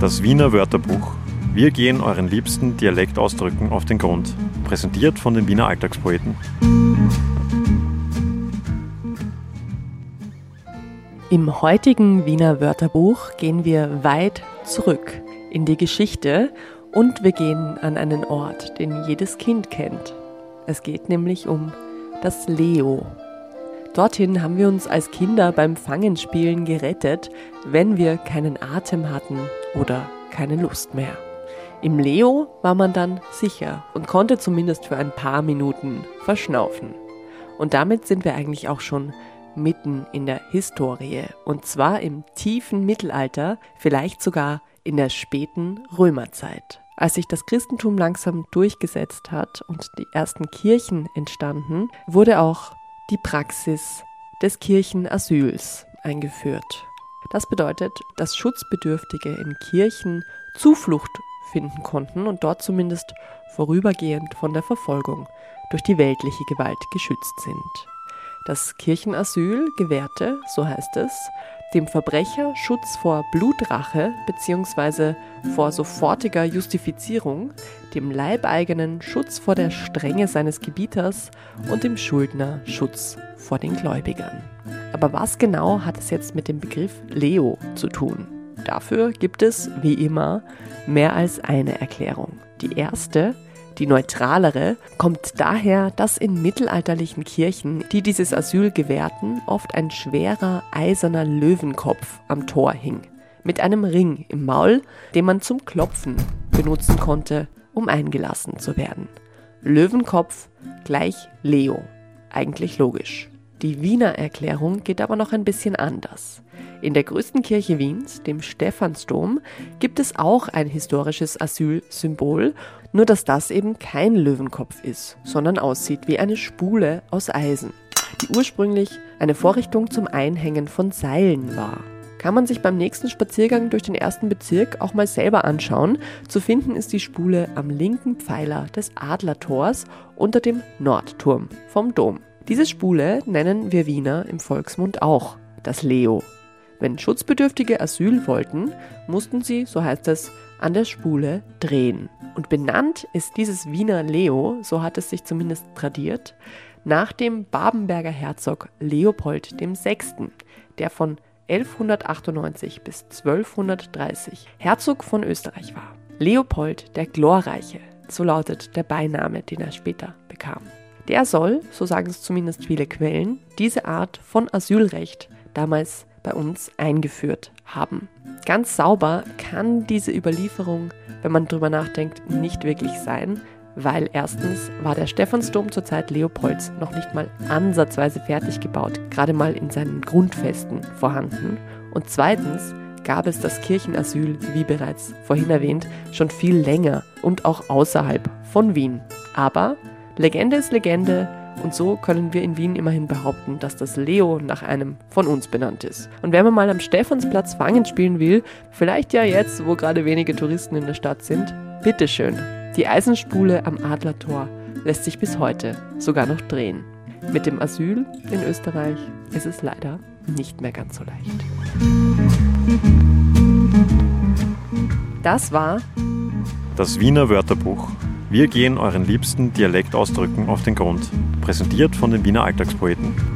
Das Wiener Wörterbuch. Wir gehen euren liebsten Dialektausdrücken auf den Grund. Präsentiert von den Wiener Alltagspoeten. Im heutigen Wiener Wörterbuch gehen wir weit zurück in die Geschichte und wir gehen an einen Ort, den jedes Kind kennt. Es geht nämlich um das Leo. Dorthin haben wir uns als Kinder beim Fangenspielen gerettet, wenn wir keinen Atem hatten oder keine Lust mehr. Im Leo war man dann sicher und konnte zumindest für ein paar Minuten verschnaufen. Und damit sind wir eigentlich auch schon mitten in der Historie. Und zwar im tiefen Mittelalter, vielleicht sogar in der späten Römerzeit. Als sich das Christentum langsam durchgesetzt hat und die ersten Kirchen entstanden, wurde auch die Praxis des Kirchenasyls eingeführt. Das bedeutet, dass Schutzbedürftige in Kirchen Zuflucht finden konnten und dort zumindest vorübergehend von der Verfolgung durch die weltliche Gewalt geschützt sind. Das Kirchenasyl gewährte, so heißt es, dem Verbrecher Schutz vor Blutrache bzw. vor sofortiger Justifizierung, dem Leibeigenen Schutz vor der Strenge seines Gebieters und dem Schuldner Schutz vor den Gläubigern. Aber was genau hat es jetzt mit dem Begriff Leo zu tun? Dafür gibt es, wie immer, mehr als eine Erklärung. Die erste die neutralere, kommt daher, dass in mittelalterlichen Kirchen, die dieses Asyl gewährten, oft ein schwerer eiserner Löwenkopf am Tor hing, mit einem Ring im Maul, den man zum Klopfen benutzen konnte, um eingelassen zu werden. Löwenkopf gleich Leo. Eigentlich logisch. Die Wiener Erklärung geht aber noch ein bisschen anders. In der größten Kirche Wiens, dem Stephansdom, gibt es auch ein historisches Asylsymbol, nur dass das eben kein Löwenkopf ist, sondern aussieht wie eine Spule aus Eisen, die ursprünglich eine Vorrichtung zum Einhängen von Seilen war. Kann man sich beim nächsten Spaziergang durch den ersten Bezirk auch mal selber anschauen. Zu finden ist die Spule am linken Pfeiler des Adlertors unter dem Nordturm vom Dom. Diese Spule nennen wir Wiener im Volksmund auch das Leo. Wenn Schutzbedürftige Asyl wollten, mussten sie, so heißt es, an der Spule drehen. Und benannt ist dieses Wiener Leo, so hat es sich zumindest tradiert, nach dem Babenberger Herzog Leopold VI., der von 1198 bis 1230 Herzog von Österreich war. Leopold der Glorreiche, so lautet der Beiname, den er später bekam. Der soll, so sagen es zumindest viele Quellen, diese Art von Asylrecht damals bei uns eingeführt haben. Ganz sauber kann diese Überlieferung, wenn man drüber nachdenkt, nicht wirklich sein, weil erstens war der Stephansdom zur Zeit Leopolds noch nicht mal ansatzweise fertig gebaut, gerade mal in seinen Grundfesten vorhanden. Und zweitens gab es das Kirchenasyl, wie bereits vorhin erwähnt, schon viel länger und auch außerhalb von Wien. Aber Legende ist Legende und so können wir in Wien immerhin behaupten, dass das Leo nach einem von uns benannt ist. Und wenn man mal am Stephansplatz Fangen spielen will, vielleicht ja jetzt, wo gerade wenige Touristen in der Stadt sind, bitteschön. Die Eisenspule am Adlertor lässt sich bis heute sogar noch drehen. Mit dem Asyl in Österreich ist es leider nicht mehr ganz so leicht. Das war das Wiener Wörterbuch wir gehen euren liebsten Dialektausdrücken auf den Grund. Präsentiert von den Wiener Alltagspoeten.